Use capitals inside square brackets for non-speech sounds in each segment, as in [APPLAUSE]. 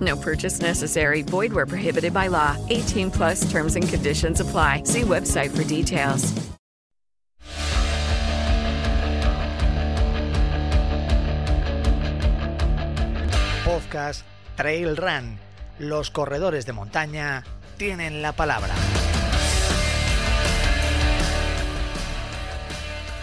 No purchase necessary. Void where prohibited by law. 18 plus terms and conditions apply. See website for details. Podcast Trail Run. Los corredores de montaña tienen la palabra.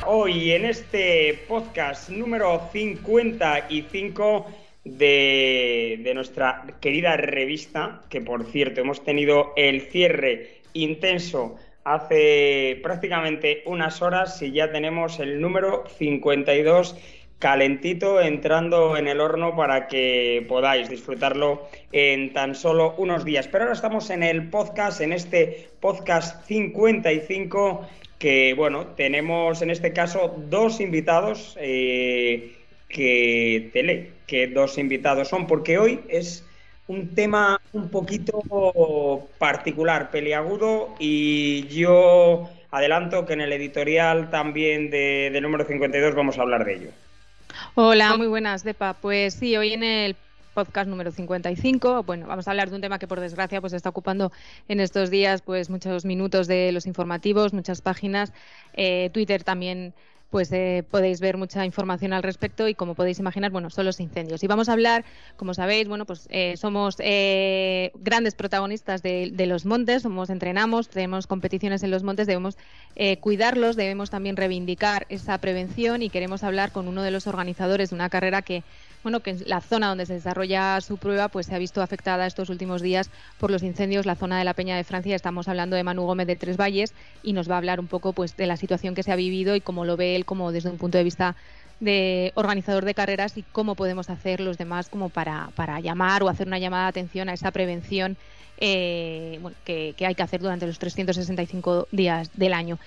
Hoy en este podcast número 55 de, nuestra querida revista, que por cierto hemos tenido el cierre intenso hace prácticamente unas horas y ya tenemos el número 52 calentito entrando en el horno para que podáis disfrutarlo en tan solo unos días. Pero ahora estamos en el podcast, en este podcast 55 que bueno, tenemos en este caso dos invitados eh, que tele, que dos invitados son, porque hoy es un tema un poquito particular, peliagudo, y yo adelanto que en el editorial también de, del número 52 vamos a hablar de ello. Hola, muy buenas, Depa. Pues sí, hoy en el podcast número 55. Bueno, vamos a hablar de un tema que por desgracia pues está ocupando en estos días pues muchos minutos de los informativos, muchas páginas, eh, Twitter también pues eh, podéis ver mucha información al respecto y como podéis imaginar, bueno, son los incendios. Y vamos a hablar, como sabéis, bueno, pues eh, somos eh, grandes protagonistas de, de, los montes, somos entrenamos, tenemos competiciones en los montes, debemos cuidarlos, debemos también reivindicar esa prevención y queremos hablar con uno de los organizadores de una carrera que bueno, que la zona donde se desarrolla su prueba pues se ha visto afectada estos últimos días por los incendios, la zona de la Peña de Francia. Estamos hablando de Manu Gómez de Tres Valles y nos va a hablar un poco pues de la situación que se ha vivido y cómo lo ve él como desde un punto de vista de organizador de carreras y cómo podemos hacer los demás como para, para llamar o hacer una llamada de atención a esa prevención eh, bueno, que, que hay que hacer durante los 365 días del año.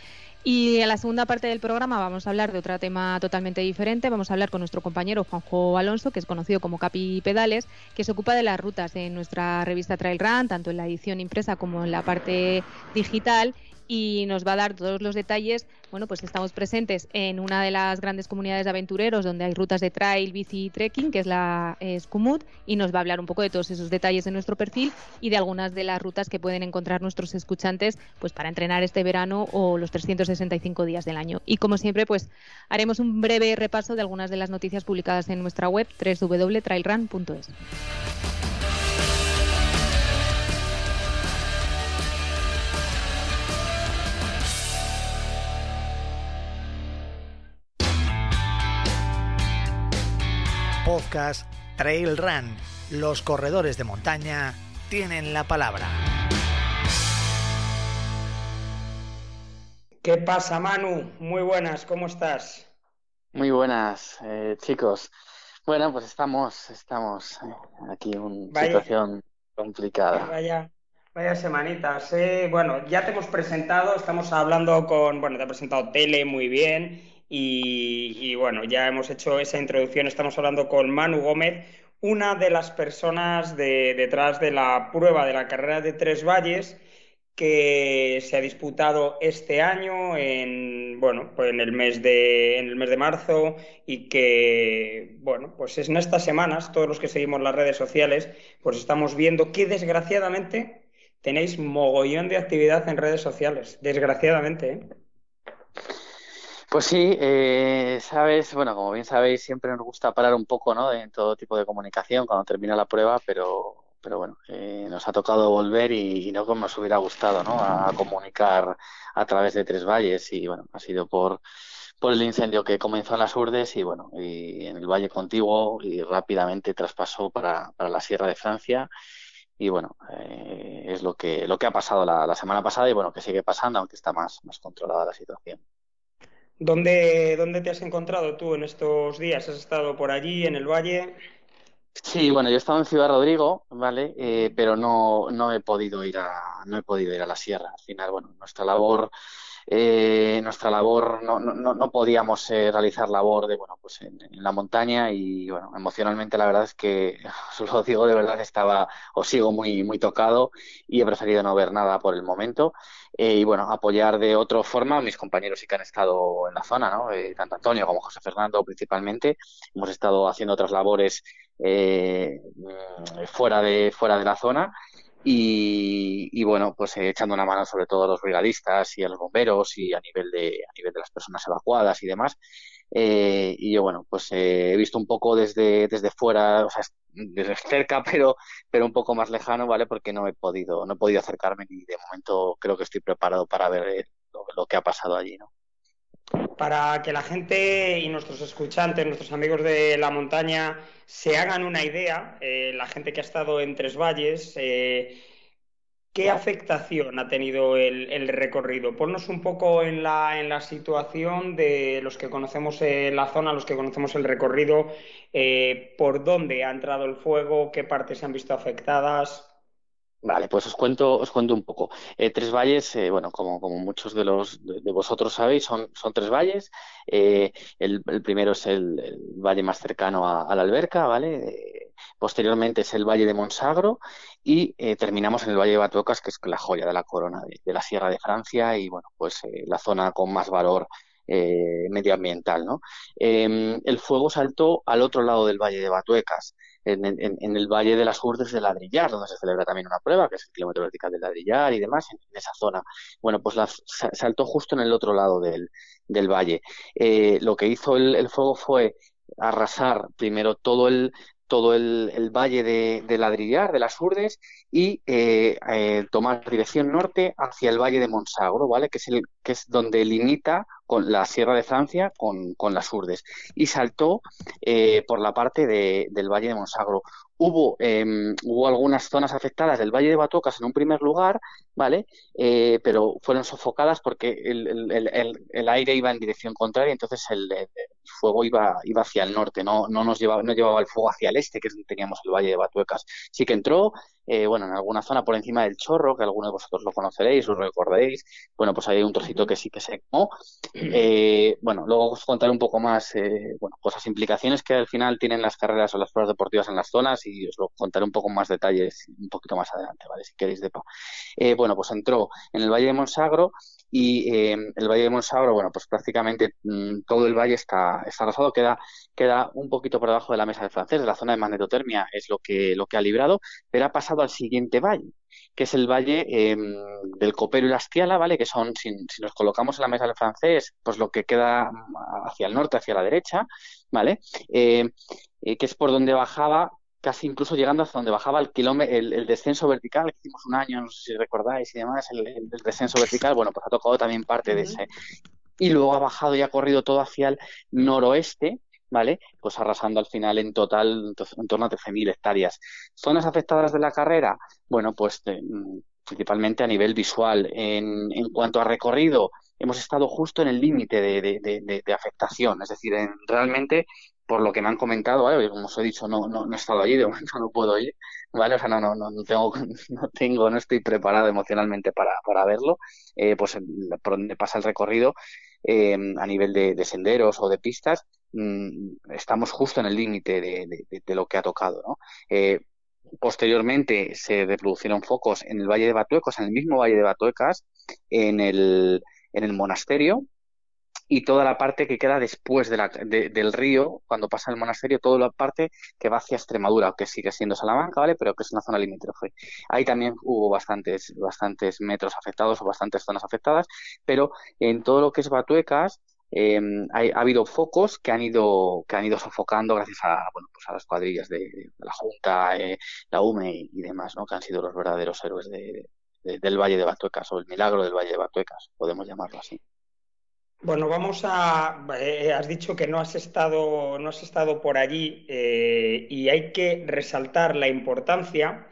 Y en la segunda parte del programa vamos a hablar de otro tema totalmente diferente. Vamos a hablar con nuestro compañero Juanjo Alonso, que es conocido como Capi Pedales, que se ocupa de las rutas en nuestra revista Trail Run, tanto en la edición impresa como en la parte digital y nos va a dar todos los detalles. Bueno, pues estamos presentes en una de las grandes comunidades de aventureros donde hay rutas de trail, bici y trekking, que es la Scumut, y nos va a hablar un poco de todos esos detalles en nuestro perfil y de algunas de las rutas que pueden encontrar nuestros escuchantes pues para entrenar este verano o los 365 días del año. Y como siempre, pues haremos un breve repaso de algunas de las noticias publicadas en nuestra web www.trailrun.es. podcast Trail Run. Los corredores de montaña tienen la palabra. ¿Qué pasa, Manu? Muy buenas, ¿cómo estás? Muy buenas, eh, chicos. Bueno, pues estamos, estamos eh, aquí en una situación complicada. Vaya, vaya semanitas. Eh. Bueno, ya te hemos presentado, estamos hablando con, bueno, te ha presentado Tele muy bien y, bueno, ya hemos hecho esa introducción. Estamos hablando con Manu Gómez, una de las personas de, detrás de la prueba de la carrera de Tres Valles que se ha disputado este año en bueno pues en el mes de en el mes de marzo y que bueno pues es en estas semanas todos los que seguimos las redes sociales pues estamos viendo que desgraciadamente tenéis mogollón de actividad en redes sociales desgraciadamente ¿eh? Pues sí, eh, sabes, bueno, como bien sabéis, siempre nos gusta parar un poco, ¿no? En todo tipo de comunicación cuando termina la prueba, pero pero bueno, eh, nos ha tocado volver y, no como nos hubiera gustado, ¿no? A, comunicar a través de Tres Valles y bueno, ha sido por, por el incendio que comenzó en las Urdes y bueno, y en el Valle Contiguo y rápidamente traspasó para, para la Sierra de Francia y bueno, eh, es lo que, lo que ha pasado la, la, semana pasada y bueno, que sigue pasando, aunque está más, más controlada la situación. ¿Dónde, ¿Dónde te has encontrado tú en estos días? ¿Has estado por allí, en el valle? Sí, bueno, yo he estado en Ciudad Rodrigo, ¿vale? Eh, pero no, no he podido ir a, no he podido ir a la sierra. Al final, bueno, nuestra labor eh, nuestra labor no, no, no podíamos eh, realizar labor de bueno pues en, la montaña y bueno emocionalmente la verdad es que [LAUGHS] os lo digo de verdad estaba o sigo muy muy tocado y he preferido no ver nada por el momento. Eh, y bueno apoyar de otra forma a mis compañeros que han estado en la zona no tanto Antonio como José Fernando principalmente. Hemos estado haciendo otras labores mm, fuera de fuera de la zona y, bueno, pues eh, echando una mano sobre todo a los brigadistas y a los bomberos y a nivel de, a nivel de las personas evacuadas y demás. Eh, y yo, bueno, pues eh, he visto un poco desde, desde fuera, o sea, desde cerca, [LAUGHS] pero, pero un poco más lejano, ¿vale? Porque no he podido, no he podido acercarme ni de momento creo que estoy preparado para ver lo, lo que ha pasado allí, ¿no? Para que la gente y nuestros escuchantes, nuestros amigos de la montaña, se hagan una idea, eh, la gente que ha estado en Tres Valles, eh, ¿qué afectación ha tenido el, recorrido? Ponnos un poco en la, situación de los que conocemos la zona, los que conocemos el recorrido, eh, por dónde ha entrado el fuego, qué partes se han visto afectadas. Vale, pues os cuento, os cuento un poco. Eh, tres valles, eh, bueno, como, muchos de los de, vosotros sabéis, son, son tres valles. Eh, el, primero es el, valle más cercano a, la alberca, ¿vale? posteriormente es el valle de Monsagro y terminamos en el valle de Batuecas, que es la joya de la corona de, la Sierra de Francia y, bueno, pues la zona con más valor medioambiental, ¿no? Em, el fuego saltó al otro lado del valle de Batuecas en, el Valle de las Urdes de Ladrillar, donde se celebra también una prueba, que es el kilómetro vertical de Ladrillar y demás, en, esa zona. Bueno, pues la, saltó justo en el otro lado del, valle. Eh, lo que hizo el, fuego fue arrasar primero todo el, todo el, valle de, Ladrillar, de las Urdes, y eh, eh, tomar dirección norte hacia el valle de Monsagro, ¿vale? Que es, el, que es donde limita con la Sierra de Francia con, con las Urdes. Y saltó eh, por la parte del valle de Monsagro. Hubo, em, hubo algunas zonas afectadas del Valle de Batocas en un primer lugar, ¿vale? Eh, pero fueron sofocadas porque el, el, el, aire iba en dirección contraria, entonces el, fuego iba, iba hacia el norte, no, no nos llevaba, no llevaba el fuego hacia el este, que es donde teníamos el Valle de Batuecas. Sí que entró, eh, bueno, en alguna zona por encima del Chorro, que algunos de vosotros lo conoceréis, lo recordaréis, bueno, pues hay un trocito que sí que se quemó. Eh, bueno, luego os contaré un poco más, bueno, pues implicaciones que al final tienen las carreras o las pruebas deportivas en las zonas y os lo contaré un poco más detalles un poquito más adelante, ¿vale? Si queréis, de eh, bueno, pues entró en el Valle de Monsagro y eh, el Valle de Monsagro, bueno, pues prácticamente mm, todo el valle está, está arrasado, queda, queda un poquito por debajo de la mesa del francés, de la zona de magnetotermia es lo que, lo que ha librado, pero ha pasado al siguiente valle, que es el valle em, del Copero y la Astiala, ¿vale? Que son, si, nos colocamos en la mesa del francés, pues lo que queda mm, hacia el norte, hacia la derecha, ¿vale? Eh, que es por donde bajaba casi incluso llegando hasta donde bajaba el kilómetro, el, descenso vertical que hicimos un año, no sé si recordáis y demás, el, descenso vertical, bueno, pues ha tocado también parte de ese. Y luego ha bajado y ha corrido todo hacia el noroeste, ¿vale? Pues arrasando al final en total en torno a 13.000 hectáreas. ¿Zonas afectadas de la carrera? Bueno, pues mm, principalmente a nivel visual. En, en cuanto a recorrido, hemos estado justo en el límite de, afectación, es decir, en, realmente por lo que me han comentado, como os he dicho, no, no, no, he estado allí, de momento no puedo ir, ¿vale? O sea, no, no, no, tengo, [LAUGHS] no tengo, no estoy preparado emocionalmente para, verlo, eh, pues por donde pasa el recorrido, eh, a nivel de, senderos o de pistas, mm, estamos justo en el límite de, lo que ha tocado, ¿no? Eh, posteriormente se reproducieron focos en el Valle de Batuecas, en el mismo Valle de Batuecas, en el, en el monasterio, y toda la parte que queda después de la, del río, cuando pasa el monasterio, toda la parte que va hacia Extremadura, que sigue siendo Salamanca, ¿vale? Pero que es una zona limítrofe. Ahí también hubo bastantes, bastantes metros afectados o bastantes zonas afectadas, pero en todo lo que es Batuecas, Em, ha habido focos que han ido, que han ido sofocando gracias a, bueno, pues a las cuadrillas de, la Junta, eh, la UME y demás, ¿no? que han sido los verdaderos héroes del Valle de Batuecas o el milagro del Valle de Batuecas, podemos llamarlo así. Bueno, vamos a. Eh, has dicho que no has estado, no has estado por allí eh, y hay que resaltar la importancia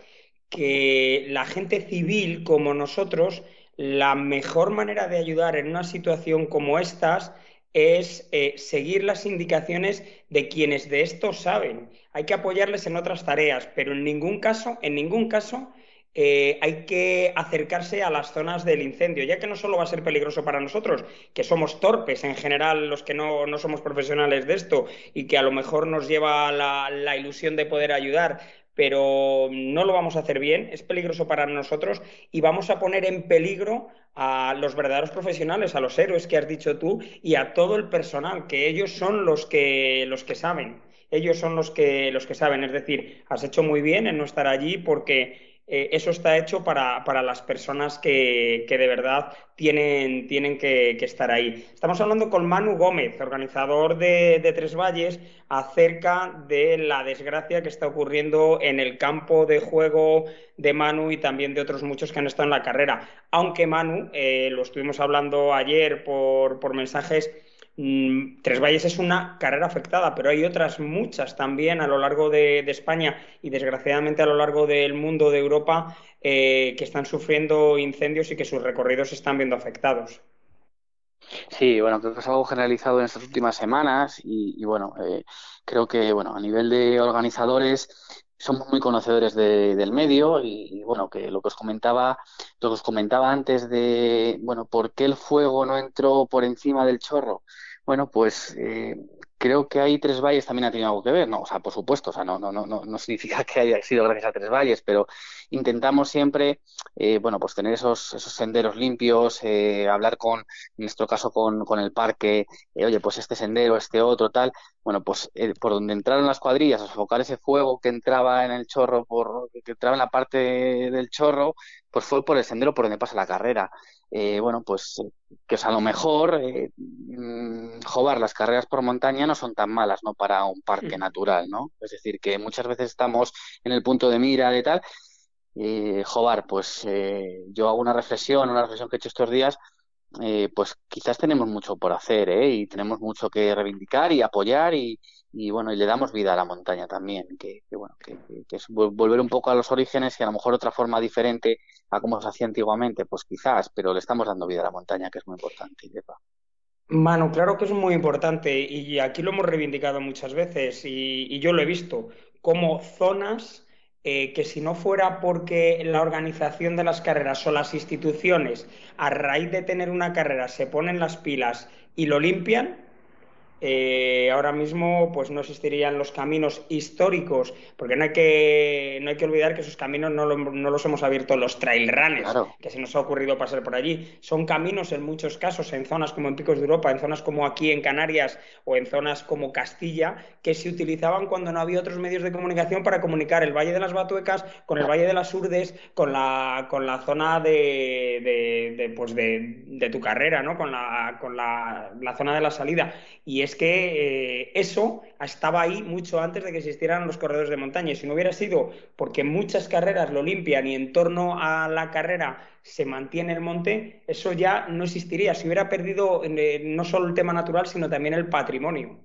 que la gente civil como nosotros, la mejor manera de ayudar en una situación como estas es eh, seguir las indicaciones de quienes de esto saben. Hay que apoyarles en otras tareas, pero en ningún caso, en ningún caso eh, hay que acercarse a las zonas del incendio, ya que no solo va a ser peligroso para nosotros, que somos torpes en general los que no, somos profesionales de esto y que a lo mejor nos lleva la ilusión de poder ayudar, pero no lo vamos a hacer bien, es peligroso para nosotros y vamos a poner en peligro a los verdaderos profesionales, a los héroes que has dicho tú y a todo el personal, que ellos son los que, los que saben, ellos son los que, los que saben, es decir, has hecho muy bien en no estar allí porque eh, eso está hecho para, las personas que, de verdad tienen, tienen que, estar ahí. Estamos hablando con Manu Gómez, organizador de, Tres Valles, acerca de la desgracia que está ocurriendo en el campo de juego de Manu y también de otros muchos que han estado en la carrera. Aunque Manu, eh, lo estuvimos hablando ayer por, por mensajes, Mm, Tres Valles es una carrera afectada, pero hay otras muchas también a lo largo de, España y desgraciadamente a lo largo del mundo de Europa eh, que están sufriendo incendios y que sus recorridos se están viendo afectados. Sí, bueno, creo que es algo generalizado en estas últimas semanas y, bueno, eh, creo que bueno a nivel de organizadores somos muy conocedores del medio y, bueno que lo que os comentaba lo que os comentaba antes de bueno por qué el fuego no entró por encima del chorro bueno, pues eh, creo que hay tres valles también ha tenido algo que ver, ¿no? O sea, por supuesto, o sea, no, no, no, no significa [LAUGHS] que haya sido gracias a tres valles, pero intentamos siempre, eh, bueno, pues tener esos, esos senderos limpios, eh, hablar con, en nuestro caso, con, con el parque, oye, pues este sendero, este otro, tal. Bueno, pues por donde entraron las cuadrillas a sofocar ese fuego que entraba en el chorro, por, que entraba en la parte del chorro, pues fue por el sendero por donde pasa la carrera. Eh, bueno, pues que a lo mejor, eh, mm, jobar, las carreras por montaña no son tan malas, ¿no? Para un parque natural, ¿no? Es decir, que muchas veces estamos en el punto de mira de tal. Eh, jobar, pues eh, yo hago una reflexión, una reflexión que he hecho estos días, eh, pues quizás tenemos mucho por hacer, ¿eh? Y tenemos mucho que reivindicar y apoyar y, y bueno, y le damos vida a la montaña también, que, bueno, que, es volver un poco a los orígenes y a lo mejor otra forma diferente a como se hacía antiguamente, pues quizás, pero le estamos dando vida a la montaña, que es muy importante. Mano, claro que es muy importante y aquí lo hemos reivindicado muchas veces y, yo lo he visto como zonas eh, que si no fuera porque la organización de las carreras o las instituciones a raíz de tener una carrera se ponen las pilas y lo limpian, eh, ahora mismo pues no existirían los caminos históricos, porque no hay que, no hay que olvidar que esos caminos no, los hemos abierto los trail runners, que se nos ha ocurrido pasar por allí. Son caminos en muchos casos, en zonas como en Picos de Europa, en zonas como aquí en Canarias o en zonas como Castilla, que se utilizaban cuando no había otros medios de comunicación para comunicar el Valle de las Batuecas con el Valle de las Urdes, con la, con la zona de, de, pues de, tu carrera, ¿no? con, la, con la, la zona de la salida. Y es que eh, eso estaba ahí mucho antes de que existieran los corredores de montaña. Si no hubiera sido porque muchas carreras lo limpian y en torno a la carrera se mantiene el monte, eso ya no existiría. Se hubiera perdido eh, no solo el tema natural, sino también el patrimonio.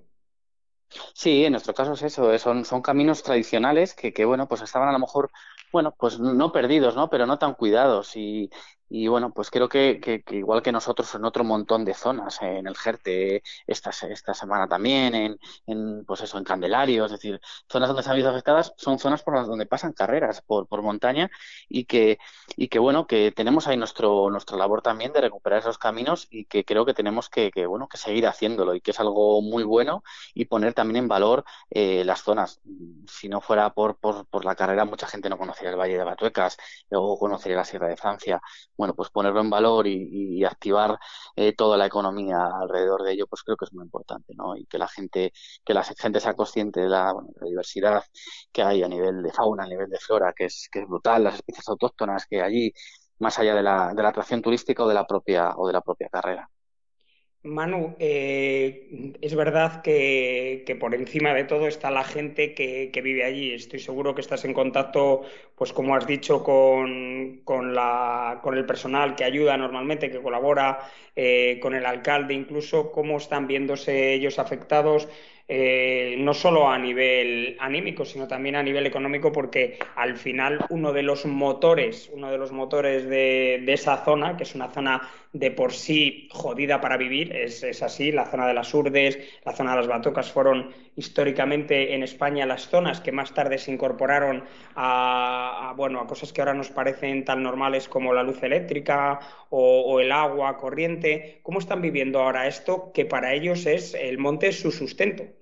Sí, en nuestro caso es eso, eh, son, son caminos tradicionales que, que, bueno, pues estaban a lo mejor, bueno, pues no perdidos, ¿no? Pero no tan cuidados y, y bueno, pues creo que, que, igual que nosotros en otro montón de zonas, en el Jerte esta, esta semana también, en, en, pues eso, en Candelario, es decir, zonas donde se han visto afectadas son zonas por las donde pasan carreras por, por montaña y que, y que bueno, que tenemos ahí nuestro, nuestra labor también de recuperar esos caminos y que creo que tenemos que, que bueno, que seguir haciéndolo y que es algo muy bueno y poner también en valor eh, las zonas. Si no fuera por, por, por la carrera, mucha gente no conocería el Valle de Batuecas o conocería la Sierra de Francia bueno, pues ponerlo en valor y, activar eh, toda la economía alrededor de ello, pues creo que es muy importante, ¿no? Y que la gente, que la gente sea consciente de la, diversidad que hay a nivel de fauna, a nivel de flora, que es, que es brutal, las especies autóctonas que hay allí, más allá de la, de la atracción turística o de la propia, o de la propia carrera. Manu, eh, es verdad que, por encima de todo está la gente que, vive allí. Estoy seguro que estás en contacto, pues como has dicho, con el personal que ayuda normalmente, que colabora, eh, con el alcalde, incluso cómo están viéndose ellos afectados. Eh, no solo a nivel anímico, sino también a nivel económico, porque al final uno de los motores, uno de los motores de, esa zona, que es una zona de por sí jodida para vivir, es, así, la zona de las Urdes, la zona de las Batocas fueron históricamente en España las zonas que más tarde se incorporaron a, bueno, a cosas que ahora nos parecen tan normales como la luz eléctrica o, el agua corriente. ¿Cómo están viviendo ahora esto que para ellos es el monte es su sustento?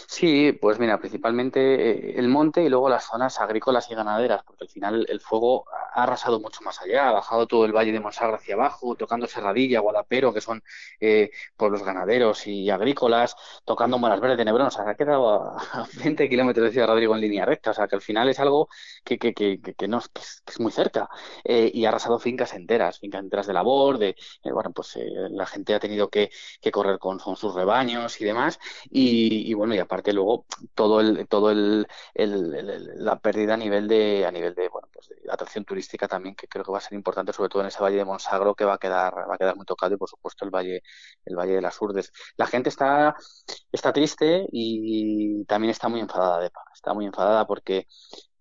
Sí, pues mira, principalmente eh, el monte y luego las zonas agrícolas y ganaderas, porque al final el fuego ha arrasado mucho más allá, ha bajado todo el valle de Monsagra hacia abajo, tocando Serradilla, Guadapero, que son eh, pueblos ganaderos y agrícolas, tocando Moras Verdes de Nebrón, o sea, ha quedado a, [LAUGHS] 20 kilómetros de Ciudad Rodrigo en línea recta, o sea, que al final es algo que, que, que, que no, es, muy cerca, eh, y ha arrasado fincas enteras, fincas enteras de labor, de, bueno, pues la gente ha tenido que, correr con, sus rebaños y demás, y, y bueno, y aparte que luego todo el todo el, la pérdida a nivel de a nivel de bueno pues de atracción turística también que creo que va a ser importante sobre todo en ese valle de Monsagro que va a quedar va a quedar muy tocado y por supuesto el valle el valle de las Urdes. La gente está está triste y también está muy enfadada de está muy enfadada porque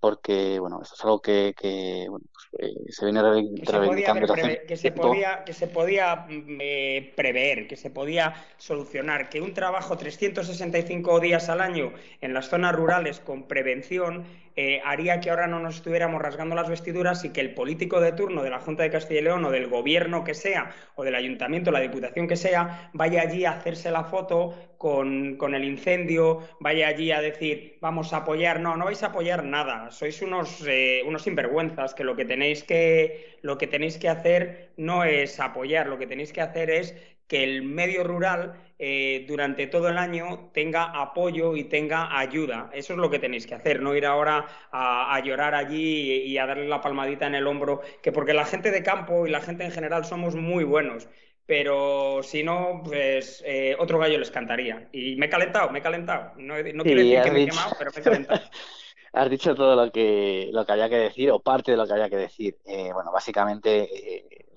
porque bueno esto es algo que, que bueno, pues, eh, se viene reivindicando que se podía que se podía mm, eh, prever que se podía solucionar que un trabajo 365 días al año en las zonas rurales con prevención eh, haría que ahora no nos estuviéramos rasgando las vestiduras y que el político de turno de la Junta de Castilla y León o del gobierno que sea o del ayuntamiento, la diputación que sea, vaya allí a hacerse la foto con, con, el incendio, vaya allí a decir vamos a apoyar. No, no vais a apoyar nada. Sois unos, eh, unos sinvergüenzas que lo que tenéis que lo que tenéis que hacer no es apoyar, lo que tenéis que hacer es que el medio rural eh, durante todo el año tenga apoyo y tenga ayuda. Eso es lo que tenéis que hacer, no ir ahora a, llorar allí y, a darle la palmadita en el hombro, que porque la gente de campo y la gente en general somos muy buenos. Pero si no, pues eh, otro gallo les cantaría. Y me he calentado, me he calentado. No, quiero decir que me he quemado, pero me he calentado. [LAUGHS] has dicho todo lo que, lo que había que decir, o parte de lo que había que decir. Eh, bueno, básicamente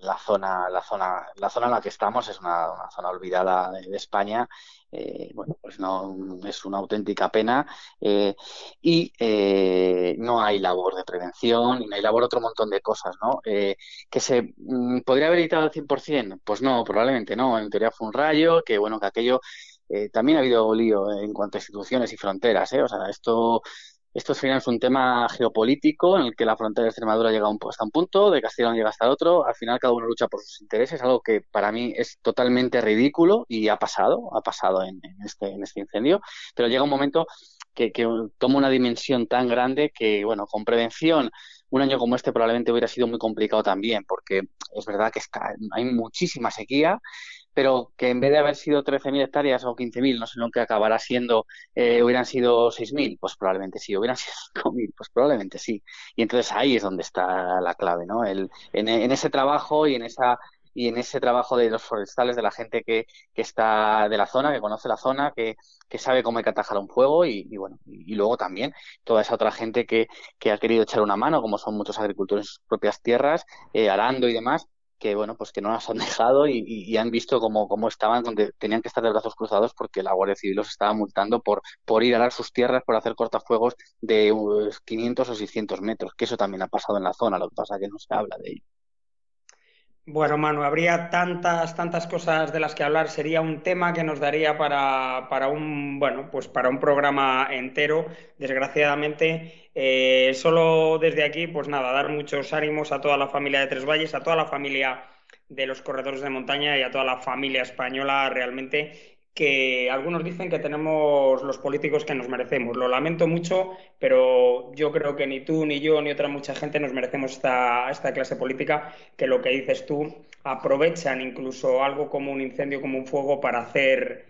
la zona, la zona, la zona en la que estamos es una, zona olvidada de, España. Eh, bueno, pues no es una auténtica pena eh, y eh, no hay labor de prevención y no hay labor otro montón de cosas, ¿no? que se mm, podría haber evitado al 100%, pues no, probablemente no. En teoría fue un rayo, que bueno, que aquello también ha habido lío en cuanto a instituciones y fronteras, ¿eh? O sea, esto esto final es un tema geopolítico en el que la frontera de Extremadura llega hasta un punto, de Castellón llega hasta el otro. Al final cada uno lucha por sus intereses, algo que para mí es totalmente ridículo y ha pasado, ha pasado en, este, en este incendio. Pero llega un momento que, que toma una dimensión tan grande que, bueno, con prevención un año como este probablemente hubiera sido muy complicado también, porque es verdad que hay muchísima sequía pero que en vez de haber sido 13.000 hectáreas o 15.000, no sé lo que acabará siendo, eh, hubieran sido 6.000, pues probablemente sí, hubieran [LAUGHS] sido 5.000, pues probablemente sí. Y entonces ahí es donde está la clave, ¿no? El, en, ese trabajo y en esa y en ese trabajo de los forestales, de la gente que, que está de la zona, que conoce la zona, que, que sabe cómo hay que atajar un fuego y, bueno, y, luego también toda esa otra gente que, que ha querido echar una mano, como son muchos agricultores en sus propias tierras, eh, arando y demás, que bueno, pues que no las han dejado y, han visto cómo, cómo estaban, donde tenían que estar de brazos cruzados porque la Guardia Civil los estaba multando por, por ir a dar sus tierras, por hacer cortafuegos de 500 o 600 metros, que eso también ha pasado en la zona, lo que pasa es que no se habla de ello. Bueno, Manu, habría tantas, tantas cosas de las que hablar. Sería un tema que nos daría para, para un, bueno, pues para un programa entero. Desgraciadamente, eh, solo desde aquí, pues nada, dar muchos ánimos a toda la familia de Tres Valles, a toda la familia de los corredores de montaña y a toda la familia española realmente que algunos dicen que tenemos los políticos que nos merecemos. Lo lamento mucho, pero yo creo que ni tú, ni yo, ni otra mucha gente nos merecemos esta, esta clase política que lo que dices tú aprovechan incluso algo como un incendio, como un fuego para hacer,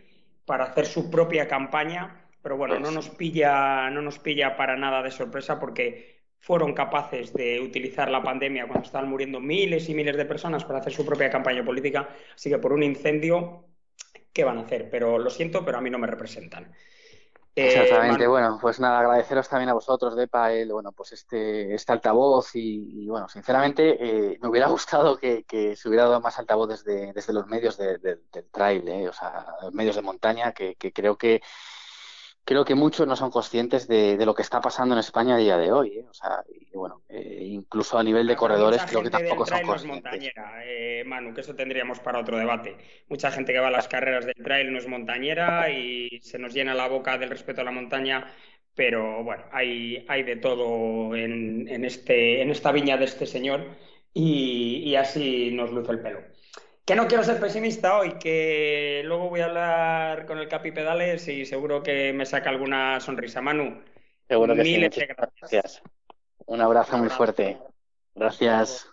para hacer su propia campaña. Pero bueno, no nos pilla, no nos pilla para nada de sorpresa porque fueron capaces de utilizar la pandemia cuando estaban muriendo miles y miles de personas para hacer su propia campaña política. Así que por un incendio qué van a hacer, pero lo siento, pero a mí no me representan. Exactamente, bueno, pues nada, agradeceros también a vosotros, Depa, el, bueno, pues este, este altavoz y, bueno, sinceramente eh, me hubiera [LAUGHS] gustado que, se hubiera dado más altavoz desde, desde los medios del trail, eh, o sea, los medios de montaña, que creo que creo que muchos no son conscientes de, lo que está pasando en España a día de hoy. ¿eh? O sea, y bueno, eh, incluso a nivel de corredores creo que tampoco son conscientes. No es montañera, eh, Manu, que eso tendríamos para otro debate. Mucha gente que va a las carreras del trail no es montañera y se nos llena la boca del respeto a la montaña. Pero bueno, hay, hay de todo en, en, este, en esta viña de este señor y, y así nos luce el pelo. Que no quiero ser pesimista hoy, que luego voy a hablar con el Capi Pedales y seguro que me saca alguna sonrisa. Manu, seguro que sí. gracias. Un abrazo muy fuerte. Gracias.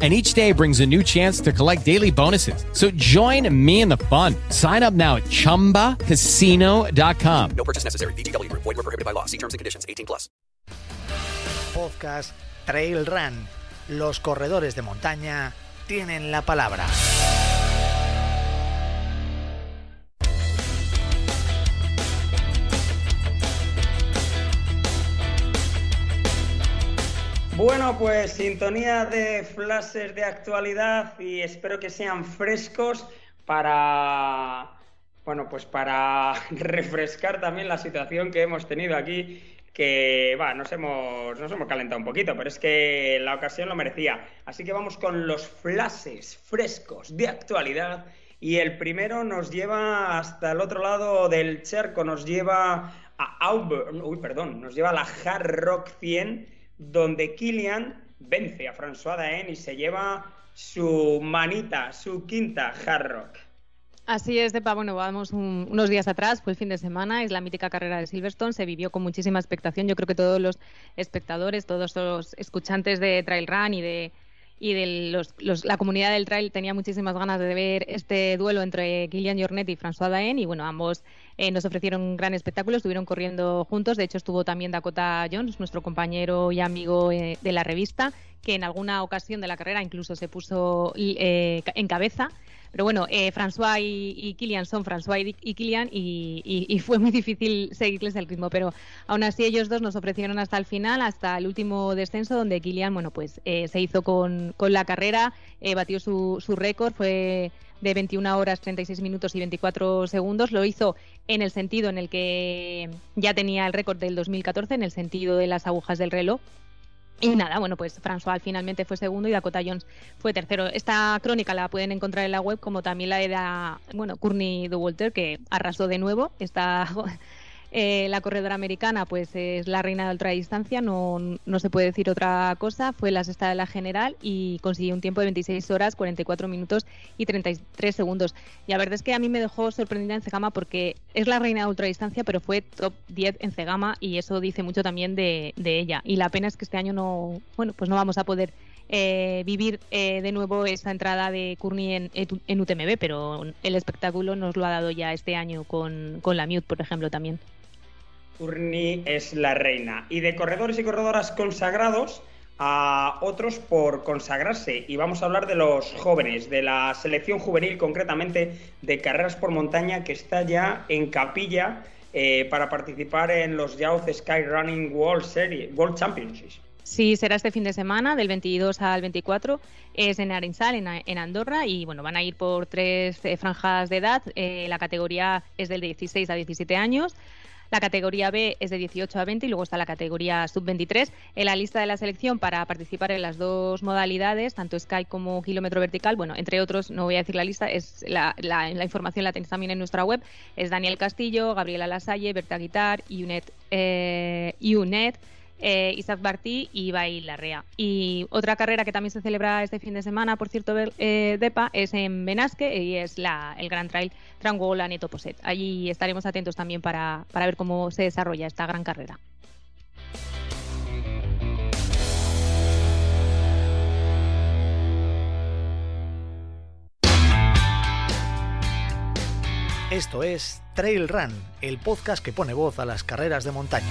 and each day brings a new chance to collect daily bonuses. So join me in the fun. Sign up now at ChumbaCasino.com. No purchase necessary. BGW. Void were prohibited by law. See terms and conditions. 18 plus. Podcast Trail Run. Los corredores de montaña tienen la palabra. Bueno, pues sintonía de flashes de actualidad y espero que sean frescos para, bueno, pues para [LAUGHS] refrescar también la situación que hemos tenido aquí, que va, nos hemos, nos hemos calentado un poquito, pero es que la ocasión lo merecía. Así que vamos con los flashes frescos de actualidad y el primero nos lleva hasta el otro lado del charco, nos lleva a Auburn, uy, perdón, nos lleva a la Hard Rock 100 donde Kilian vence a François Daen y se lleva su manita, su quinta hard rock. Así es, Depa. Bueno, vamos unos días atrás, fue el fin de semana, es la mítica carrera de Silverstone, se vivió con muchísima expectación. Yo creo que todos los espectadores, todos los escuchantes de Trail Run y de, y de los, la comunidad del trail tenía muchísimas ganas de ver este duelo entre Kilian Jornet y François Daen y bueno, ambos eh, nos ofrecieron un gran espectáculo, estuvieron corriendo juntos, de hecho estuvo también Dakota Jones, nuestro compañero y amigo eh, de la revista, que en alguna ocasión de la carrera incluso se puso eh, en cabeza pero bueno, eh, François y, y, Kilian son François y, y Kilian y, fue muy difícil seguirles el ritmo, pero aún así ellos dos nos ofrecieron hasta el final, hasta el último descenso, donde Kilian, bueno, pues eh, se hizo con, con la carrera, eh, batió su, su récord, fue de 21 horas 36 minutos y 24 segundos. Lo hizo en el sentido en el que ya tenía el récord del 2014, en el sentido de las agujas del reloj. Y nada, bueno, pues François finalmente fue segundo y Dakota Jones fue tercero. Esta crónica la pueden encontrar en la web, como también la de, bueno, Courtney de Walter, que arrasó de nuevo. Está eh, la corredora americana pues es la reina de ultradistancia, no, no se puede decir otra cosa. Fue la sexta de la general y consiguió un tiempo de 26 horas, 44 minutos y 33 segundos. Y la verdad es que a mí me dejó sorprendida en Cegama porque es la reina de ultradistancia, pero fue top 10 en Cegama y eso dice mucho también de, ella. Y la pena es que este año no, bueno, pues no vamos a poder eh, vivir eh, de nuevo esa entrada de Courtney en, en, UTMB, pero el espectáculo nos lo ha dado ya este año con, con la Mute, por ejemplo, también. Courtney es la reina. Y de corredores y corredoras consagrados a otros por consagrarse. Y vamos a hablar de los jóvenes, de la selección juvenil concretamente de carreras por montaña que está ya en capilla eh, para participar en los Youth Sky Running World Series, World Championships. Sí, será este fin de semana, del 22 al 24, es en Arinsal, en, Andorra, y bueno, van a ir por tres eh, franjas de edad. Eh, la categoría es del 16 a 17 años. La categoría B es de 18 a 20 y luego está la categoría sub-23. En la lista de la selección para participar en las dos modalidades, tanto Sky como kilómetro vertical, bueno, entre otros, no voy a decir la lista, es la, información la tenéis también en nuestra web, es Daniel Castillo, Gabriela Lasalle, Berta Guitar, Unet, eh, Unet eh, Isaac Bartí y Ibai Larrea. Y otra carrera que también se celebra este fin de semana, por cierto, eh, DEPA, es en Benasque eh, y es la, el Gran Trail Tranguola Neto Poset. Allí estaremos atentos también para, para ver cómo se desarrolla esta gran carrera. Esto es Trail Run, el podcast que pone voz a las carreras de montaña.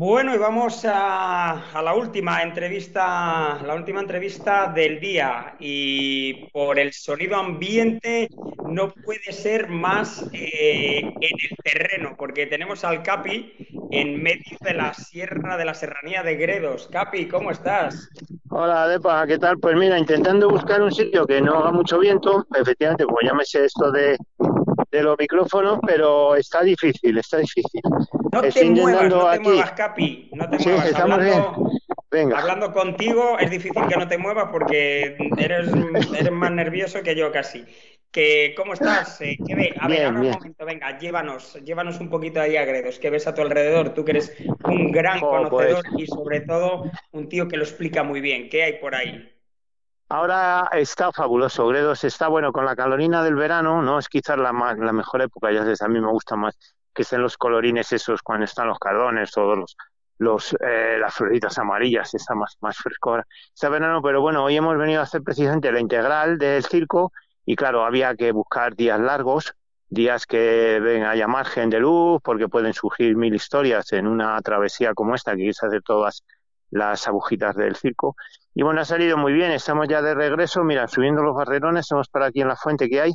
Bueno, y vamos a, la última entrevista, la última entrevista del día. Y por el sonido ambiente no puede ser más eh, en el terreno, porque tenemos al Capi en medio de la sierra de la serranía de Gredos. Capi, ¿cómo estás? Hola, Depa, ¿qué tal? Pues mira, intentando buscar un sitio que no haga mucho viento, efectivamente, como ya me sé esto de, de los micrófonos, pero está difícil, está difícil. No te muevas, no te muevas, Capi, no te muevas. Hablando, Venga. hablando contigo es difícil que no te muevas porque eres, eres más nervioso que yo casi. Que, ¿Cómo estás? Eh, ¿Qué ve? A ver, ahora un momento, venga, llévanos, llévanos un poquito ahí a Gredos, ¿qué ves a tu alrededor? Tú que eres un gran pues. conocedor y sobre todo un tío que lo explica muy bien. ¿Qué hay por ahí? Ahora está fabuloso, Gredos. Está bueno con la calorina del verano, no es quizás la, la mejor época, ya sabes, a mí me gusta más que estén los colorines esos cuando están los cardones, todos los, los eh, las floritas amarillas, está más, más fresco ahora este verano, pero bueno, hoy hemos venido a hacer precisamente la integral del circo y claro, había que buscar días largos, días que ven, haya margen de luz, porque pueden surgir mil historias en una travesía como esta, que quieres hacer todas las agujitas del circo. Y bueno, ha salido muy bien, estamos ya de regreso, mira, subiendo los barrerones, estamos para aquí en la fuente que hay.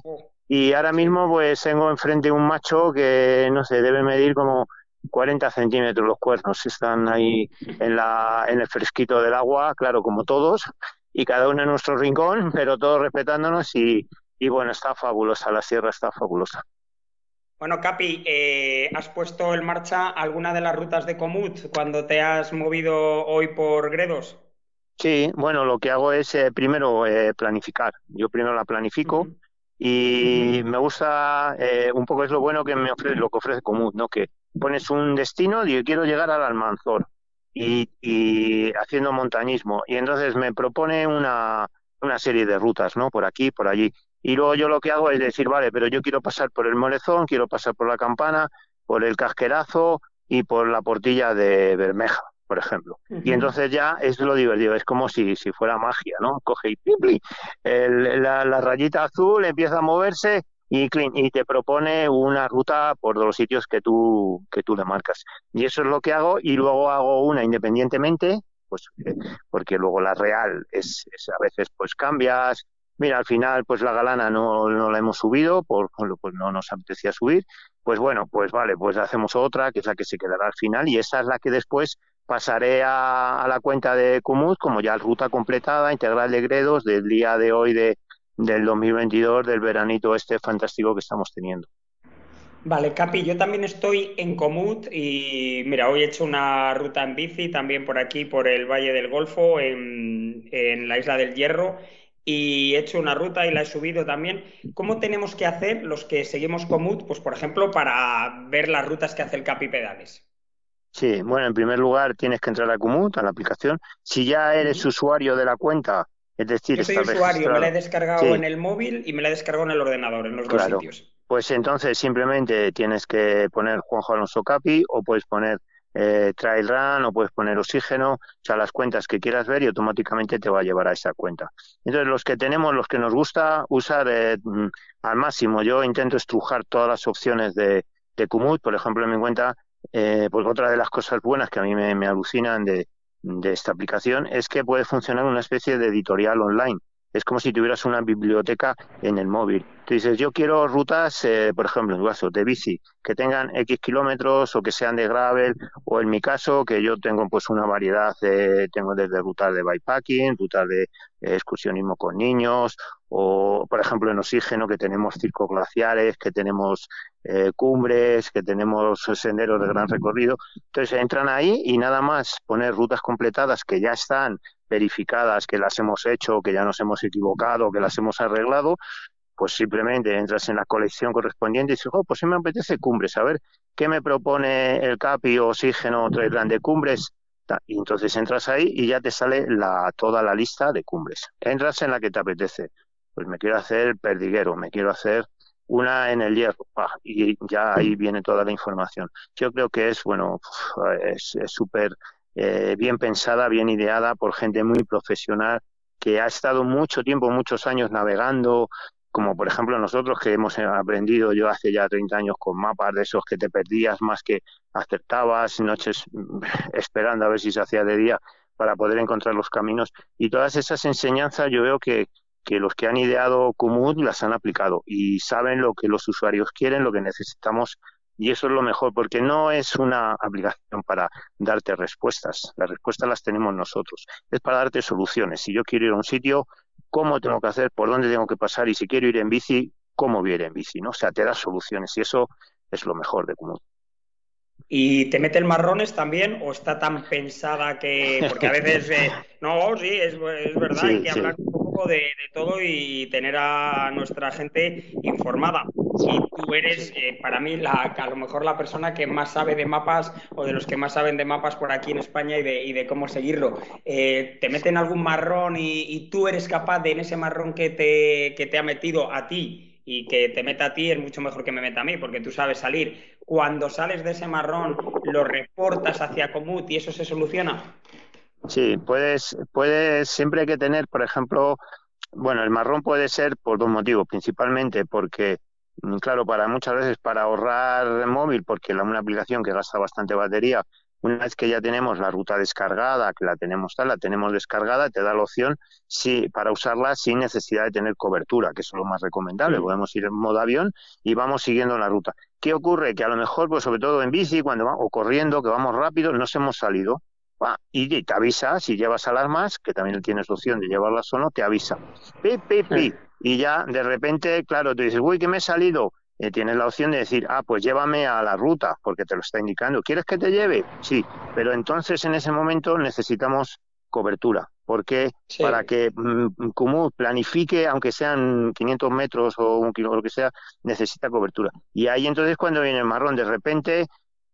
Y ahora mismo pues tengo enfrente un macho que, no sé, debe medir como 40 centímetros los cuernos. Están ahí en, la, en el fresquito del agua, claro, como todos, y cada uno en nuestro rincón, [LAUGHS] pero todos respetándonos y, y bueno, está fabulosa, la sierra está fabulosa. Bueno, Capi, eh, ¿has puesto en marcha alguna de las rutas de Comut cuando te has movido hoy por Gredos? Sí, bueno, lo que hago es eh, primero eh, planificar. Yo primero la planifico y me gusta eh, un poco es lo bueno que me ofrece lo que ofrece Común, ¿no? Que pones un destino y quiero llegar al Almanzor y, y haciendo montañismo y entonces me propone una una serie de rutas, ¿no? Por aquí, por allí. Y luego yo lo que hago es decir, vale, pero yo quiero pasar por el Molezón, quiero pasar por la Campana, por el Casquerazo y por la Portilla de Bermeja por ejemplo. Y entonces ya es lo divertido, es como si, si fuera magia, ¿no? Coge y plim, la, la, rayita azul empieza a moverse y, y te propone una ruta por los sitios que tú, que tú le marcas. Y eso es lo que hago y luego hago una independientemente, pues eh, porque luego la real es, es a veces pues cambias, mira, al final pues la galana no, no la hemos subido, por, pues no nos apetecía subir, pues bueno, pues vale, pues hacemos otra, que es la que se quedará al final, y esa es la que después pasaré a, la cuenta de Cumut como ya ruta completada, integral de Gredos del día de hoy de, del 2022, del veranito este fantástico que estamos teniendo. Vale, Capi, yo también estoy en Comut y mira, hoy he hecho una ruta en bici también por aquí, por el Valle del Golfo, en, en la Isla del Hierro, y he hecho una ruta y la he subido también. ¿Cómo tenemos que hacer los que seguimos Comut, pues por ejemplo, para ver las rutas que hace el Capi Pedales? Sí, bueno, en primer lugar tienes que entrar a Comut, a la aplicación. Si ya eres usuario de la cuenta, es decir, yo soy usuario, me la he descargado en el móvil y me la he descargado en el ordenador, en los dos sitios. Pues entonces simplemente tienes que poner Juanjo Alonso Capi o puedes poner eh, Trail Run o puedes poner Oxígeno, o sea, las cuentas que quieras ver y automáticamente te va a llevar a esa cuenta. Entonces, los que tenemos, los que nos gusta usar eh, mm, al máximo, yo intento estrujar todas las opciones de, de Kumut, por ejemplo, en mi cuenta eh, porque otra de las cosas buenas que a mí me, alucinan de, de, esta aplicación es que puede funcionar una especie de editorial online. Es como si tuvieras una biblioteca en el móvil. Tú dices, yo quiero rutas, eh, por ejemplo, en caso de bici, que tengan X kilómetros o que sean de gravel, o en mi caso, que yo tengo pues una variedad, de, tengo desde rutas de bikepacking, rutas de excursionismo con niños, o por ejemplo en oxígeno que tenemos circos glaciares, que tenemos eh, cumbres, que tenemos senderos de gran recorrido. Entonces entran ahí y nada más poner rutas completadas que ya están verificadas, que las hemos hecho, que ya nos hemos equivocado, que las hemos arreglado, pues simplemente entras en la colección correspondiente y dices, oh, pues si me apetece cumbres, a ver qué me propone el CAPI Oxígeno Trail de cumbres. Y entonces entras ahí y ya te sale la, toda la lista de cumbres. Entras en la que te apetece pues me quiero hacer perdiguero, me quiero hacer una en el hierro, y ya ahí viene toda la información. Yo creo que es, bueno, es súper eh, bien pensada, bien ideada por gente muy profesional que ha estado mucho tiempo, muchos años navegando, como por ejemplo nosotros que hemos aprendido yo hace ya 30 años con mapas de esos que te perdías más que acertabas, noches [LAUGHS] esperando a ver si se hacía de día para poder encontrar los caminos. Y todas esas enseñanzas yo veo que, que los que han ideado Kumut las han aplicado y saben lo que los usuarios quieren, lo que necesitamos y eso es lo mejor, porque no es una aplicación para darte respuestas. Las respuestas las tenemos nosotros. Es para darte soluciones. Si yo quiero ir a un sitio, ¿cómo tengo que hacer? ¿Por dónde tengo que pasar? Y si quiero ir en bici, ¿cómo voy a ir en bici? ¿no? O sea, te da soluciones y eso es lo mejor de Komoot. ¿Y te mete el marrones también o está tan pensada que.? Porque a veces. Eh, [LAUGHS] no, sí, es, verdad, hay que hablar un poco de, todo y tener a nuestra gente informada. Y tú eres, eh, para mí, la, a lo mejor la persona que más sabe de mapas o de los que más saben de mapas por aquí en España y de, y de cómo seguirlo. Eh, ¿Te meten algún marrón y, y, tú eres capaz de, en ese marrón que te, que te ha metido a ti, y que te meta a ti es mucho mejor que me meta a mí, porque tú sabes salir. Cuando sales de ese marrón, lo reportas hacia Comut y eso se soluciona. Sí, puedes, puedes, siempre hay que tener, por ejemplo, bueno, el marrón puede ser por dos motivos, principalmente porque, claro, para muchas veces para ahorrar móvil, porque la, una aplicación que gasta bastante batería, una vez que ya tenemos la ruta descargada, que la tenemos tal, la tenemos descargada, te da la opción si, para usarla sin necesidad de tener cobertura, que es lo más recomendable. Podemos ir en modo avión y vamos siguiendo la ruta. ¿Qué ocurre? Que a lo mejor, pues sobre todo en bici, cuando o corriendo, que vamos rápido, nos hemos salido. y te avisa, si llevas alarmas, que también tienes opción de llevarlas o no, te avisa. Pi, pi, pi. Y ya de repente, claro, tú dices, uy, que me he salido eh, tienes la opción de decir, ah, pues llévame a la ruta, porque te lo está indicando. ¿Quieres que te lleve? Sí, pero entonces en ese momento necesitamos cobertura, porque para que mm, planifique, aunque sean 500 metros o un kilómetro, lo que sea, necesita cobertura. Y ahí entonces cuando viene el marrón, de repente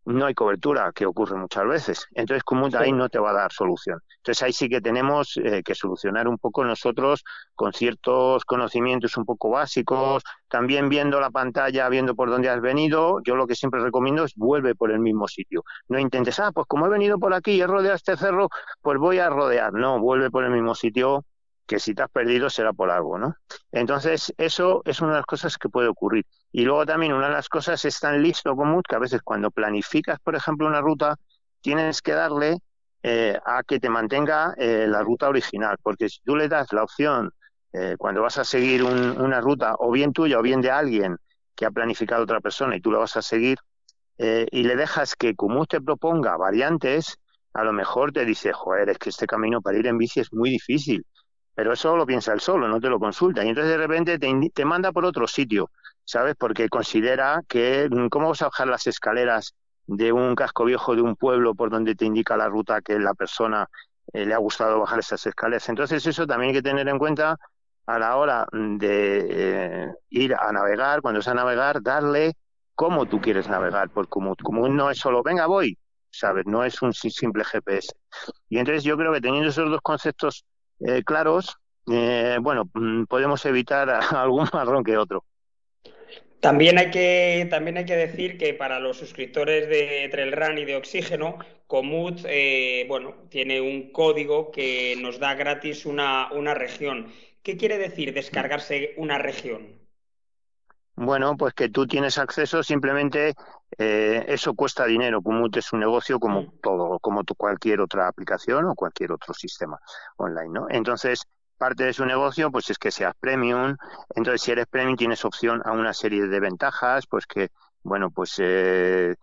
no hay cobertura, que ocurre muchas veces. Entonces, como ahí no te va a dar solución. Entonces, ahí sí que tenemos eh, que solucionar un poco nosotros con ciertos conocimientos un poco básicos, también viendo la pantalla, viendo por dónde has venido. Yo lo que siempre recomiendo es vuelve por el mismo sitio. No intentes, ah, pues como he venido por aquí y he rodeado este cerro, pues voy a rodear. No, vuelve por el mismo sitio que si te has perdido será por algo, ¿no? Entonces, eso es una de las cosas que puede ocurrir. Y luego también una de las cosas es tan listo como que a veces cuando planificas, por ejemplo, una ruta, tienes que darle eh, a que te mantenga eh, la ruta original, porque si tú le das la opción eh, cuando vas a seguir una ruta, o bien tuya o bien de alguien que ha planificado otra persona y tú la vas a seguir, y le dejas que como te proponga variantes, a lo mejor te dice, joder, es que este camino para ir en bici es muy difícil pero eso lo piensa él solo, no te lo consulta. Y entonces de repente te, manda por otro sitio, ¿sabes? Porque considera que, mm, ¿cómo vas a bajar las escaleras de un casco viejo de un pueblo por donde te indica la ruta que la persona eh, le ha gustado bajar esas escaleras? Entonces eso también hay que tener en cuenta a la hora de eh, ir a navegar, cuando vas a navegar, darle cómo tú quieres navegar por Como no es solo, venga, voy, ¿sabes? No es un simple GPS. Y entonces yo creo que teniendo esos dos conceptos eh, claros, eh, bueno, mm, podemos evitar [LAUGHS] algún marrón que otro. También hay, que, también hay que decir que para los suscriptores de Trailrun y de Oxígeno, Comut eh, bueno, tiene un código que nos da gratis una, una región. ¿Qué quiere decir descargarse una región? Bueno, pues que tú tienes acceso, simplemente eh, eso cuesta dinero. Kumut es un negocio como mm. todo, como cualquier otra aplicación o cualquier otro sistema online, ¿no? Entonces, parte de su negocio, pues es que seas premium. Entonces, si eres premium, tienes opción a una serie de ventajas, pues que, bueno, pues eh,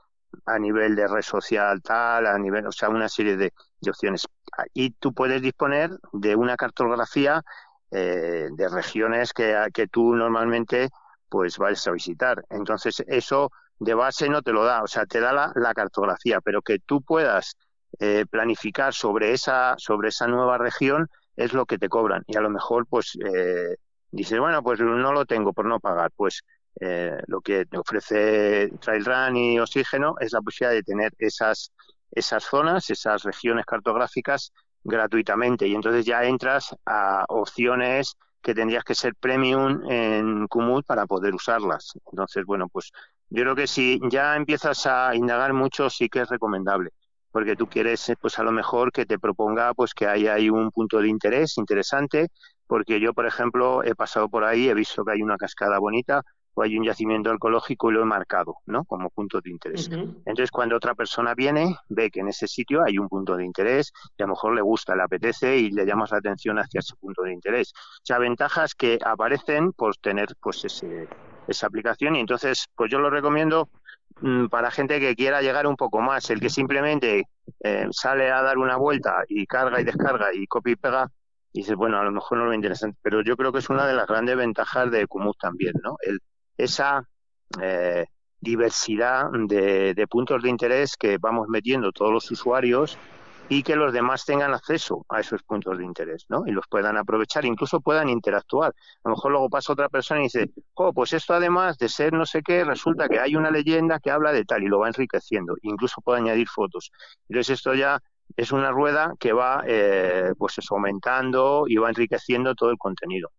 a nivel de red social tal, a nivel, o sea, una serie de, opciones. Y tú puedes disponer de una cartografía eh, de regiones que, que tú normalmente pues vas a visitar. Entonces, eso de base no te lo da, o sea, te da la, cartografía, pero que tú puedas eh, planificar sobre esa, sobre esa nueva región es lo que te cobran. Y a lo mejor, pues, eh, dices, bueno, pues no lo tengo por no pagar. Pues eh, lo que te ofrece Trail Run y Oxígeno es la posibilidad de tener esas, esas zonas, esas regiones cartográficas gratuitamente. Y entonces ya entras a opciones que tendrías que ser premium en Kumut para poder usarlas. Entonces, bueno, pues yo creo que si ya empiezas a indagar mucho, sí que es recomendable. porque tú quieres, eh, pues a lo mejor que te proponga, pues que ahí un punto de interés interesante, porque yo, por ejemplo, he pasado por ahí, he visto que hay una cascada bonita, o hay un yacimiento arqueológico y lo he marcado, ¿no? Como punto de interés. Entonces, cuando otra persona viene, ve que en ese sitio hay un punto de interés y a lo mejor le gusta, le apetece y le llamas la atención hacia ese punto de interés. O sea, ventajas que aparecen por tener, pues, ese, esa aplicación y entonces, pues yo lo recomiendo mm, para gente que quiera llegar un poco más. El que simplemente eh, sale a dar una vuelta y carga y descarga y copia y pega, y dices, bueno, a lo mejor no lo interesante, pero yo creo que es una de las grandes ventajas de Kumut también, ¿no? El, esa eh, diversidad de, puntos de interés que vamos metiendo todos los usuarios y que los demás tengan acceso a esos puntos de interés, ¿no? Y los puedan aprovechar, incluso puedan interactuar. A lo mejor luego pasa otra persona y dice, oh, pues esto además de ser no sé qué, resulta que hay una leyenda que habla de tal y lo va enriqueciendo. Incluso puede añadir fotos. Entonces esto ya es una rueda que va, eh, pues aumentando y va enriqueciendo todo el contenido.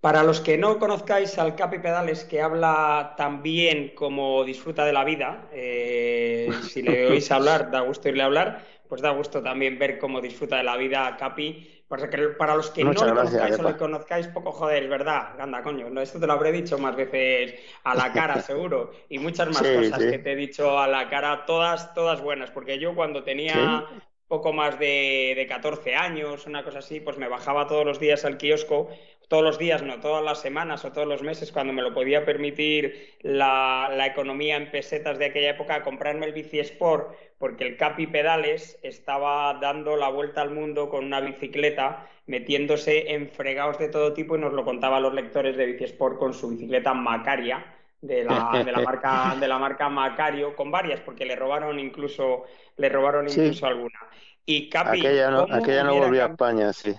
Para los que no conozcáis al Capi Pedales, que habla tan bien como disfruta de la vida, eh, [LAUGHS] si le oís hablar, da gusto irle a hablar, pues da gusto también ver cómo disfruta de la vida Capi. Para los que no lo conozcáis o lo conozcáis, poco joder, ¿verdad? Anda, coño, esto te lo habré dicho más veces a la cara, [LAUGHS] seguro. Y muchas más cosas que te he dicho a la cara, todas, todas buenas, porque yo cuando tenía poco más de, de 14 años, una cosa así, pues me bajaba todos los días al kiosco todos los días, no todas las semanas o todos los meses, cuando me lo podía permitir la, economía en pesetas de aquella época, a comprarme el Bici Sport, porque el Capi Pedales estaba dando la vuelta al mundo con una bicicleta, metiéndose en fregados de todo tipo, y nos lo contaban los lectores de Bici Sport con su bicicleta Macaria. De la, de la, marca de la marca Macario con varias porque le robaron incluso le robaron incluso alguna. Y Capi aquella no, aquella no volvió a España sí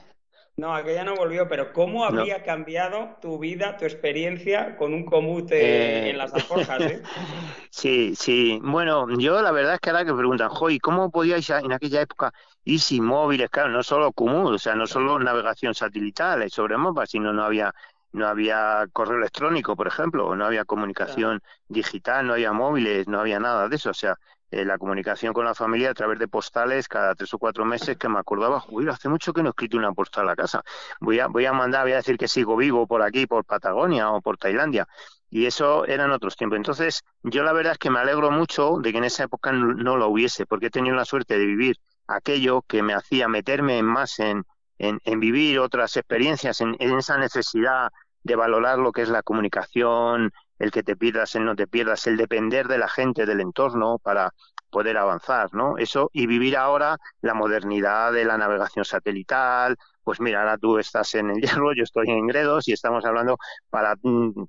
no, aquella no volvió, pero ¿cómo habría cambiado tu vida, tu experiencia con un comute eh, en las alforjas? Eh? [LAUGHS] sí, sí. Bueno, yo la verdad es que ahora que preguntan, Joy, ¿cómo podíais en aquella época ir sin móviles? Claro, no solo común, o sea, no solo navegación satelital sobre MOPA, sino no había no había correo electrónico, por ejemplo, no había comunicación digital, no había móviles, no había nada de eso. O sea, eh, la comunicación con la familia a través de postales cada tres o cuatro meses que me acordaba, uy, hace mucho que no he escrito una postal a casa. Voy a, voy a mandar, voy a decir que sigo vivo por aquí, por Patagonia o por Tailandia. Y eso eran otros tiempos. Entonces, yo la verdad es que me alegro mucho de que en esa época no, lo hubiese, porque he tenido la suerte de vivir aquello que me hacía meterme más en, en, en vivir otras experiencias, en, en esa necesidad de valorar lo que es la comunicación, el que te pierdas, el no te pierdas, el depender de la gente, del entorno para poder avanzar, ¿no? Eso y vivir ahora la modernidad de la navegación satelital. Pues mira, ahora tú estás en el [LAUGHS] Hierro, yo estoy en Gredos y estamos hablando para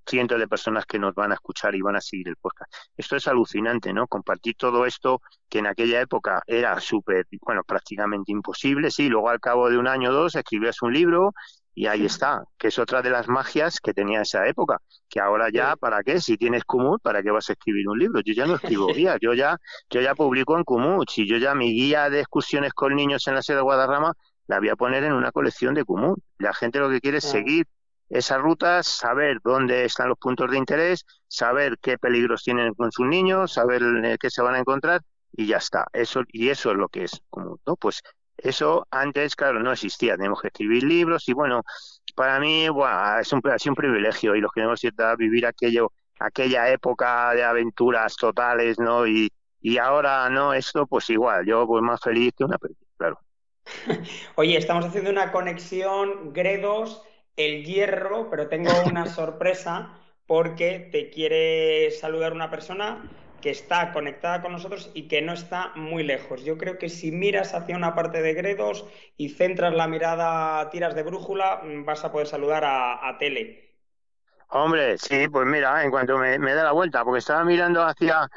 cientos de personas que nos van a escuchar y van a seguir el podcast. Esto es alucinante, ¿no? Compartir todo esto que en aquella época era súper, bueno, prácticamente imposible. Sí, luego al cabo de un año o dos escribías un libro y ahí está, que es otra de las magias que tenía esa época, que ahora ya, ¿para qué? Si tienes Kumut, ¿para qué vas a escribir un libro? Yo ya no escribo guías, [LAUGHS] yo ya, yo ya publico en Kumut, si yo ya mi guía de excursiones con niños en la sede de Guadarrama la voy a poner en una colección de Kumut. La gente lo que quiere es seguir esas rutas, saber dónde están los puntos de interés, saber qué peligros tienen con sus niños, saber eh, qué se van a encontrar y ya está. Eso y eso es lo que es Kumut, ¿no? Pues eso antes, claro, no existía. Tenemos que escribir libros y bueno, para mí es un, ha sido un privilegio y los que hemos a vivir aquello, aquella época de aventuras totales, ¿no? Y, y ahora, ¿no? Esto, pues igual, yo voy más feliz que una película, claro. [LAUGHS] Oye, estamos haciendo una conexión Gredos, el hierro, pero tengo una sorpresa porque te quiere saludar una persona que está conectada con nosotros y que no está muy lejos. Yo creo que si miras hacia una parte de Gredos y centras la mirada, tiras de brújula, mm, vas a poder saludar a, Tele. Hombre, sí, pues mira, en cuanto me, me da la vuelta, porque estaba mirando hacia,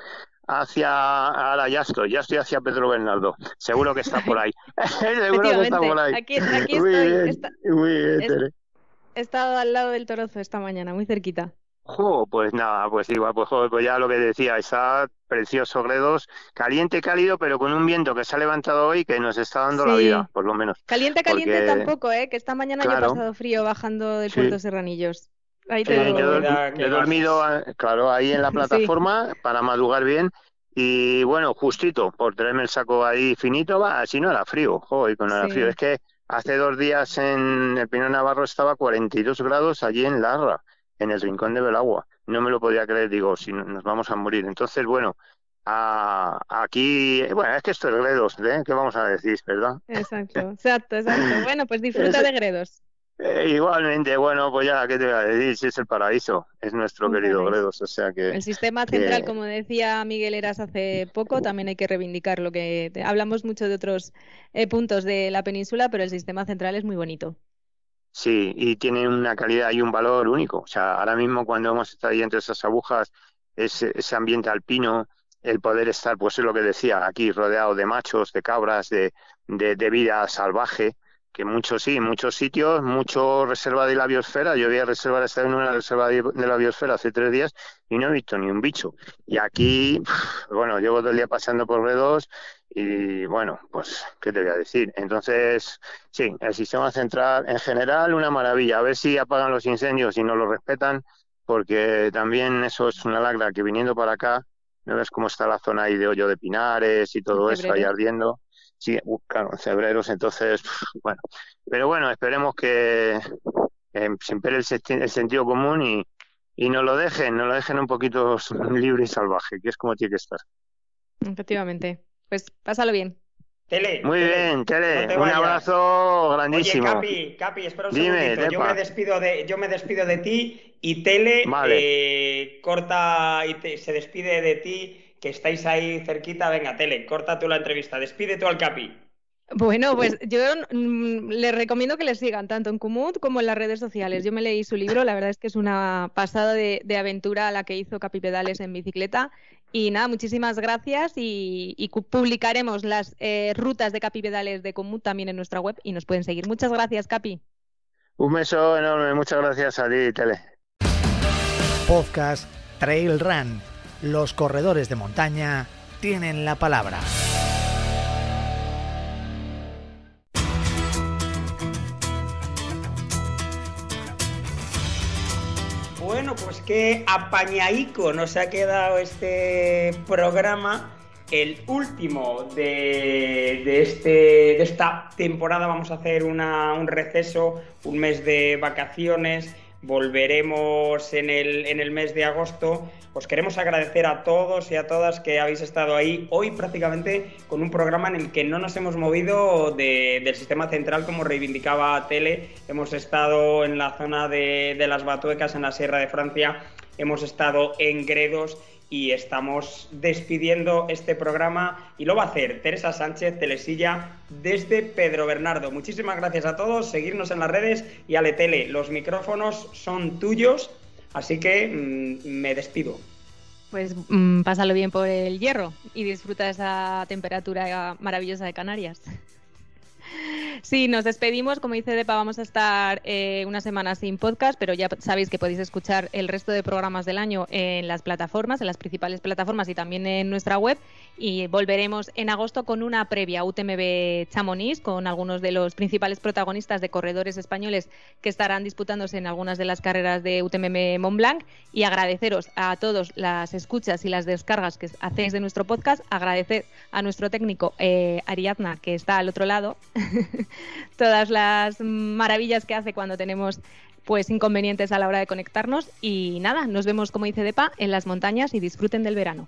hacia ahora ya estoy, ya estoy hacia Pedro Bernardo. Seguro que está por ahí. [LAUGHS] [LAUGHS] Seguro que está por ahí. Aquí, aquí estoy. muy bien, He estado al lado del Torozo esta mañana, muy cerquita pues nada, pues igual, pues, pues ya lo que decía, está precioso Gredos, caliente, cálido, pero con un viento que se ha levantado hoy que nos está dando la vida, por lo menos. Caliente, caliente tampoco, ¿eh? Que esta mañana ya ha pasado frío bajando del Puerto Serranillos. Ahí te he, dormido, claro, ahí en la [LAUGHS] plataforma para madrugar bien Y bueno, justito, por traerme el saco ahí finito, va, si no era frío, joder, con era frío. Es que hace dos días en el Pino Navarro estaba 42 grados allí en Larra, en el rincón de Belagua. No me lo podía creer, digo, si nos vamos a morir. Entonces, bueno, aquí, bueno, es que esto es Gredos, ¿eh? ¿Qué vamos a decir, verdad? Exacto, exacto, exacto. [LAUGHS] Bueno, pues disfruta de Gredos. Eh, igualmente, bueno, pues ya, ¿qué te voy a decir? Si es el paraíso, es nuestro querido Gredos, o sea que... El sistema central, como decía Miguel Eras hace poco, también hay que reivindicar lo que... Hablamos mucho de otros eh, puntos de la península, pero el sistema central es muy bonito. Sí, y tiene una calidad y un valor único. O sea, ahora mismo cuando hemos estado ahí entre esas agujas, ese, ambiente alpino, el poder estar, pues es lo que decía, aquí rodeado de machos, de cabras, de vida salvaje, que muchos sí, muchos sitios, mucho reserva de la biosfera. Yo voy a reservar estar en una reserva de la biosfera hace tres días y no he visto ni un bicho. Y aquí, bueno, llevo todo el día pasando por redos y bueno, pues, ¿qué te voy a decir? Entonces, sí, el sistema central en general una maravilla. A ver si apagan los incendios y no lo respetan, porque también eso es una lacra que viniendo para acá, no ves cómo está la zona ahí de hoyo de pinares y todo eso ahí ardiendo Sí, claro, en febrero, entonces, [LAUGHS] bueno. Pero bueno, esperemos que eh, se impere el, sentido común y, y no lo dejen, no lo dejen un poquito [LAUGHS] libre y salvaje, que es como tiene que estar. Efectivamente. Pues pásalo bien. Tele. Muy bien, Tele. un abrazo grandísimo. Oye, Capi, Capi, espera un segundito. Yo me, despido de, yo me despido de ti y Tele eh, corta y se despide de ti que estáis ahí cerquita, venga, Tele, corta tú la entrevista, despide tú al Capi. Bueno, pues yo mm, les recomiendo que le sigan tanto en Kumut como en las redes sociales. Yo me leí su libro, la verdad es que es una pasada de, aventura la que hizo Capi Pedales en bicicleta. Y nada, muchísimas gracias y, publicaremos las eh, rutas de Capi Pedales de Kumut también en nuestra web y nos pueden seguir. Muchas gracias, Capi. Un beso enorme, muchas gracias a ti, Tele. Podcast Trail Run los corredores de montaña tienen la palabra. Bueno, pues qué apañaico nos ha quedado este programa, el último de, este, de esta temporada. Vamos a hacer un receso, un mes de vacaciones volveremos en el, en el mes de agosto. Os queremos agradecer a todos y a todas que habéis estado ahí hoy prácticamente con un programa en el que no nos hemos movido del sistema central como reivindicaba Tele. Hemos estado en la zona de, de las Batuecas, en la Sierra de Francia. Hemos estado en Gredos y estamos despidiendo este programa y lo va a hacer Teresa Sánchez Telesilla desde Pedro Bernardo. Muchísimas gracias a todos, seguirnos en las redes y Ale Tele, los micrófonos son tuyos, así que mm, me despido. Pues mm, pásalo bien por el hierro y disfruta esa temperatura maravillosa de Canarias. Sí, nos despedimos. Como dice Depa, vamos a estar eh, una semana sin podcast, pero ya sabéis que podéis escuchar el resto de programas del año en las plataformas, en las principales plataformas y también en nuestra web. Y volveremos en agosto con una previa UTMB Chamonix, con algunos de los principales protagonistas de corredores españoles que estarán disputándose en algunas de las carreras de UTMB Mont Blanc. Y agradeceros a todos las escuchas y las descargas que hacéis de nuestro podcast. Agradecer a nuestro técnico eh, Ariadna, que está al otro lado. [LAUGHS] [LAUGHS] todas las maravillas que hace cuando tenemos pues inconvenientes a la hora de conectarnos y nada, nos vemos como dice Depa en las montañas y disfruten del verano.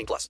18 plus.